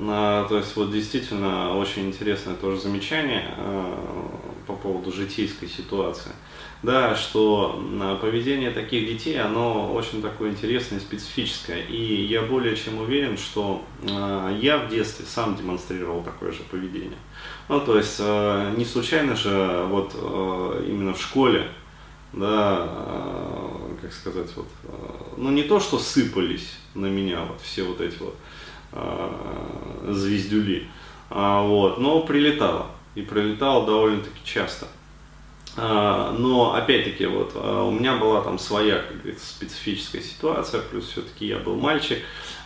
А, то есть вот действительно очень интересное тоже замечание по поводу житейской ситуации да, что поведение таких детей, оно очень такое интересное и специфическое. И я более чем уверен, что я в детстве сам демонстрировал такое же поведение. Ну, то есть не случайно же вот именно в школе, да, как сказать, вот, ну не то, что сыпались на меня вот все вот эти вот звездюли, а, вот, но прилетало. И прилетало довольно-таки часто. А, но опять-таки вот а, у меня была там своя как специфическая ситуация, плюс все-таки я был мальчик,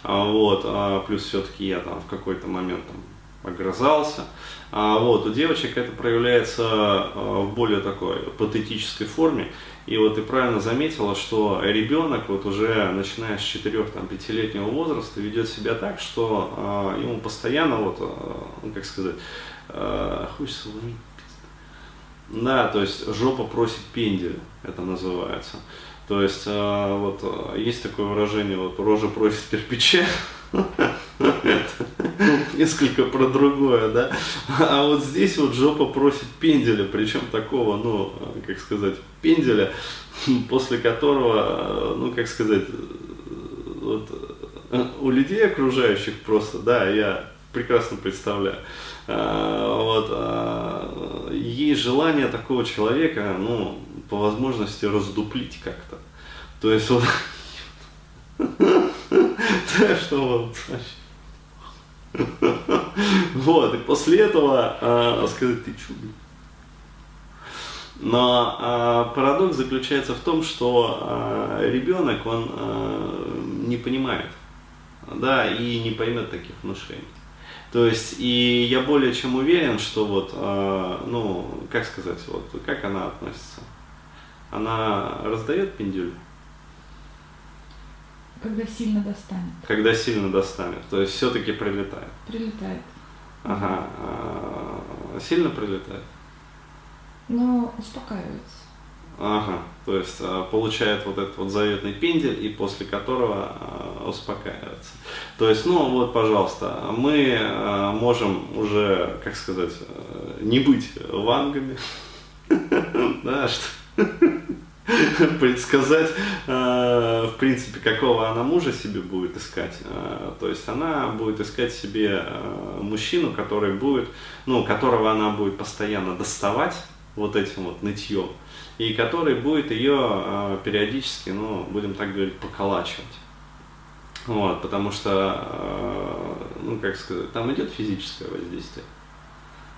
вот, плюс все-таки я там в какой-то момент там огрызался. Вот, у девочек это проявляется в более такой патетической форме. И вот ты правильно заметила, что ребенок вот уже начиная с 4-5-летнего возраста ведет себя так, что ему постоянно вот, ну, как сказать, хочется ломить да, то есть жопа просит пендель, это называется. То есть э, вот э, есть такое выражение, вот рожа просит кирпича, несколько про другое, да. А вот здесь вот жопа просит пенделя, причем такого, ну, как сказать, пенделя, после которого, ну, как сказать, вот, у людей окружающих просто, да, я прекрасно представляю, а, вот, есть желание такого человека, ну, по возможности раздуплить как-то. То есть вот, что вот, вот, и после этого а, сказать, ты чудо. Но а, парадокс заключается в том, что а, ребенок, он не понимает, да, и не поймет таких внушений. То есть, и я более чем уверен, что вот, ну, как сказать, вот, как она относится? Она раздает пиндюль? Когда сильно достанет. Когда сильно достанет, то есть все-таки прилетает. Прилетает. Ага. А, сильно прилетает? Ну, успокаивается. Ага, то есть а, получает вот этот вот заветный пендель и после которого а, успокаивается. То есть, ну вот, пожалуйста, мы а, можем уже, как сказать, не быть вангами, да, что предсказать, в принципе, какого она мужа себе будет искать. То есть она будет искать себе мужчину, который будет, ну, которого она будет постоянно доставать вот этим вот нытьем и который будет ее э, периодически, ну, будем так говорить, поколачивать. Вот, потому что, э, ну, как сказать, там идет физическое воздействие.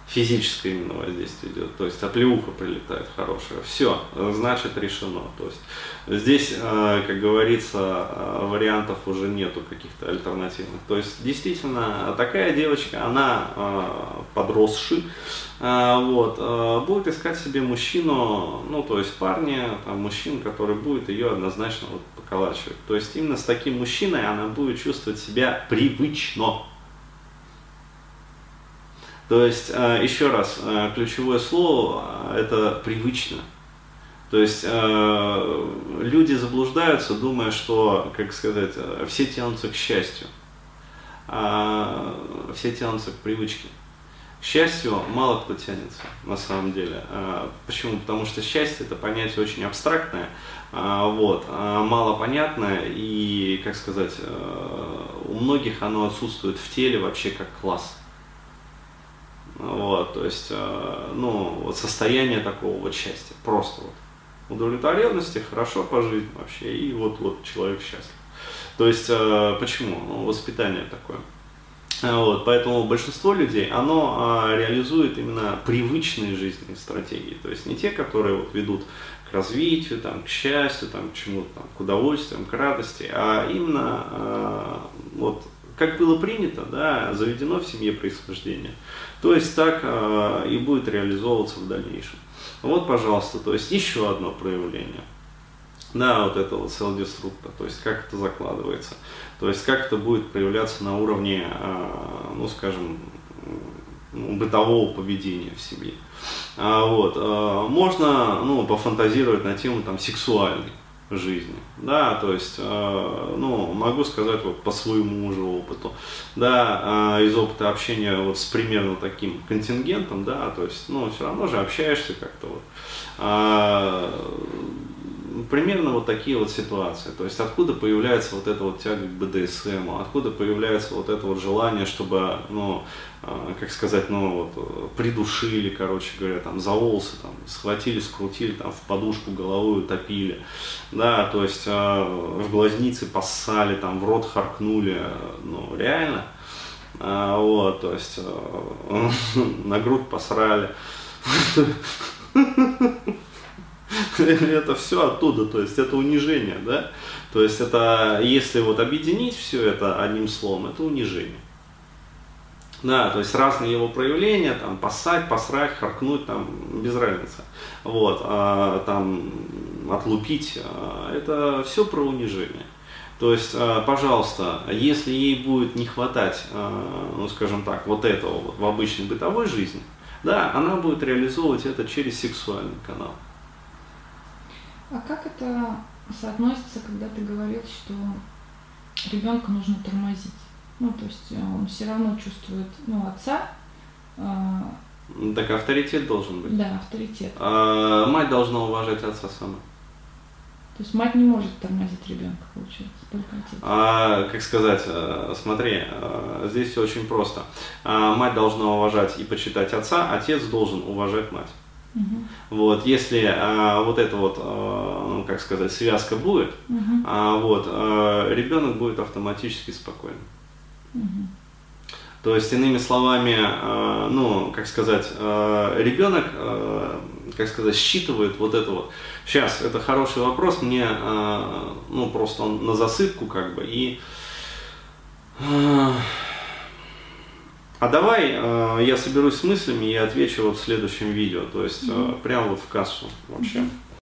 Физическое именно воздействие идет, то есть оплеуха прилетает хорошая. Все, значит решено. То есть здесь, э, как говорится, э, вариантов уже нету каких-то альтернативных. То есть действительно такая девочка, она э, подросший, вот, будет искать себе мужчину, ну, то есть парня, там, мужчин, который будет ее однозначно вот поколачивать. То есть именно с таким мужчиной она будет чувствовать себя привычно. То есть, а, еще раз, ключевое слово – это привычно. То есть люди заблуждаются, думая, что, как сказать, все тянутся к счастью, все тянутся к привычке. К счастью, мало кто тянется на самом деле. А, почему? Потому что счастье это понятие очень абстрактное, а, вот, а, мало понятное и, как сказать, у многих оно отсутствует в теле вообще как класс. Вот, то есть, ну, вот состояние такого вот счастья, просто вот удовлетворенности, хорошо пожить вообще, и вот, вот человек счастлив. То есть, почему? Ну, воспитание такое. Вот, поэтому большинство людей, оно а, реализует именно привычные жизненные стратегии. То есть не те, которые вот, ведут к развитию, там, к счастью, там, к чему-то, там, к удовольствиям, к радости, а именно вот, как было принято, да, заведено в семье происхождения. То есть так а, и будет реализовываться в дальнейшем. Вот, пожалуйста, то есть еще одно проявление. Да, вот это вот селдеструкта, то есть как это закладывается. То есть как это будет проявляться на уровне, а, ну скажем, ну, бытового поведения в семье. А, вот. А, можно ну, пофантазировать на тему там, сексуальной. Жизни, да, то есть, э, ну, могу сказать вот по своему уже опыту, да, э, из опыта общения вот с примерно таким контингентом, да, то есть, ну, все равно же общаешься как-то вот, а, примерно вот такие вот ситуации. То есть откуда появляется вот эта вот тяга к БДСМ, откуда появляется вот это вот желание, чтобы, ну, а, как сказать, ну, вот, придушили, короче говоря, там, за волосы, там, схватили, скрутили, там, в подушку головой утопили, да, то есть э, в глазницы поссали, там, в рот харкнули, ну, реально, а, вот, то есть э, на грудь посрали. это все оттуда, то есть это унижение, да? То есть это, если вот объединить все это одним словом, это унижение. Да, то есть разные его проявления, там, поссать, посрать, харкнуть, там, без разницы. Вот, а, там, отлупить, а, это все про унижение. То есть, а, пожалуйста, если ей будет не хватать, а, ну, скажем так, вот этого вот в обычной бытовой жизни, да, она будет реализовывать это через сексуальный канал. А как это соотносится, когда ты говорил, что ребенка нужно тормозить? Ну, то есть э, он все равно чувствует, ну, отца. Э, так авторитет должен быть. Да, авторитет. А, мать должна уважать отца сама. То есть мать не может тормозить ребенка, получается, только отец. А, как сказать, э, смотри, здесь все очень просто. А, мать должна уважать и почитать отца, отец должен уважать мать. Угу. Вот, если а, вот эта вот, а, ну, как сказать, связка будет, угу. а, вот, а, ребенок будет автоматически спокойным. Угу. То есть, иными словами, а, ну, как сказать, а, ребенок, а, как сказать, считывает вот это вот. Сейчас, это хороший вопрос, мне, а, ну, просто он на засыпку как бы, и а, а давай э, я соберусь с мыслями и отвечу вот в следующем видео, то есть э, прямо вот в кассу вообще.